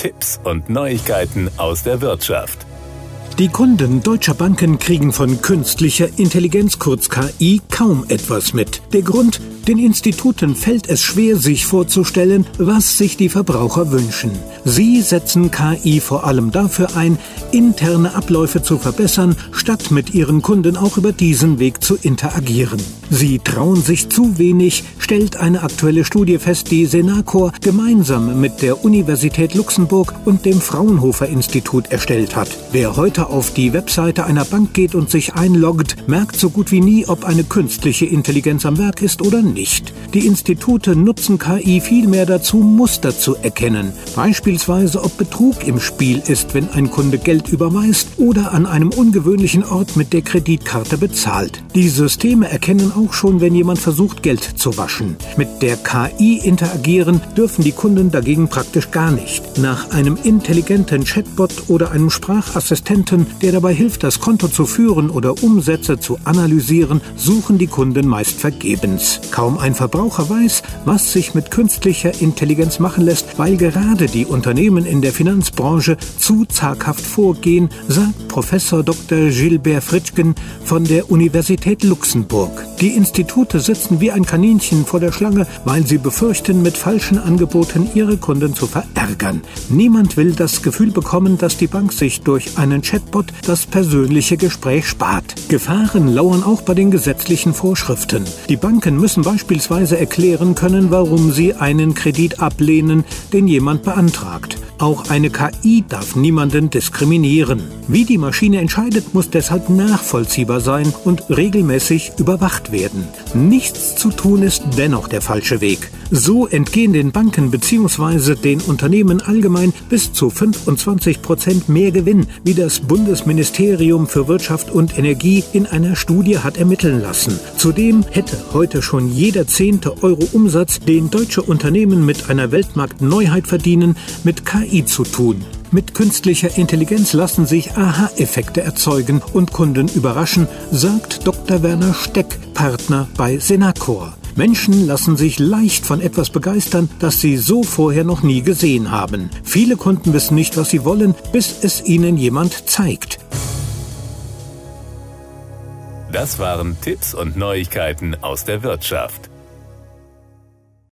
Tipps und Neuigkeiten aus der Wirtschaft. Die Kunden deutscher Banken kriegen von künstlicher Intelligenz kurz KI kaum etwas mit. Der Grund, den Instituten fällt es schwer, sich vorzustellen, was sich die Verbraucher wünschen. Sie setzen KI vor allem dafür ein, interne Abläufe zu verbessern, statt mit ihren Kunden auch über diesen Weg zu interagieren. Sie trauen sich zu wenig, stellt eine aktuelle Studie fest, die Senacor gemeinsam mit der Universität Luxemburg und dem Fraunhofer Institut erstellt hat. Wer heute auf die Webseite einer Bank geht und sich einloggt, merkt so gut wie nie, ob eine künstliche Intelligenz am Werk ist oder nicht. Die Institute nutzen KI vielmehr dazu, Muster zu erkennen. Beispielsweise, ob Betrug im Spiel ist, wenn ein Kunde Geld überweist oder an einem ungewöhnlichen Ort mit der Kreditkarte bezahlt. Die Systeme erkennen auch schon, wenn jemand versucht, Geld zu waschen. Mit der KI interagieren dürfen die Kunden dagegen praktisch gar nicht. Nach einem intelligenten Chatbot oder einem Sprachassistenten, der dabei hilft, das Konto zu führen oder Umsätze zu analysieren, suchen die Kunden meist vergebens. Kaum ein Verbraucher weiß, was sich mit künstlicher Intelligenz machen lässt, weil gerade die Unternehmen in der Finanzbranche zu zaghaft vorgehen, sagt Professor Dr. Gilbert Fritschgen von der Universität Luxemburg. Die Institute sitzen wie ein Kaninchen vor der Schlange, weil sie befürchten, mit falschen Angeboten ihre Kunden zu verärgern. Niemand will das Gefühl bekommen, dass die Bank sich durch einen Chatbot das persönliche Gespräch spart. Gefahren lauern auch bei den gesetzlichen Vorschriften. Die Banken müssen beispielsweise erklären können, warum sie einen Kredit ablehnen, den jemand beantragt. Auch eine KI darf niemanden diskriminieren. Wie die Maschine entscheidet, muss deshalb nachvollziehbar sein und regelmäßig überwacht werden. Nichts zu tun ist dennoch der falsche Weg. So entgehen den Banken bzw. den Unternehmen allgemein bis zu 25 Prozent mehr Gewinn, wie das Bundesministerium für Wirtschaft und Energie in einer Studie hat ermitteln lassen. Zudem hätte heute schon jeder zehnte Euro Umsatz, den deutsche Unternehmen mit einer Weltmarktneuheit verdienen, mit KI KI zu tun. Mit künstlicher Intelligenz lassen sich Aha-Effekte erzeugen und Kunden überraschen, sagt Dr. Werner Steck, Partner bei Senacor. Menschen lassen sich leicht von etwas begeistern, das sie so vorher noch nie gesehen haben. Viele Kunden wissen nicht, was sie wollen, bis es ihnen jemand zeigt. Das waren Tipps und Neuigkeiten aus der Wirtschaft.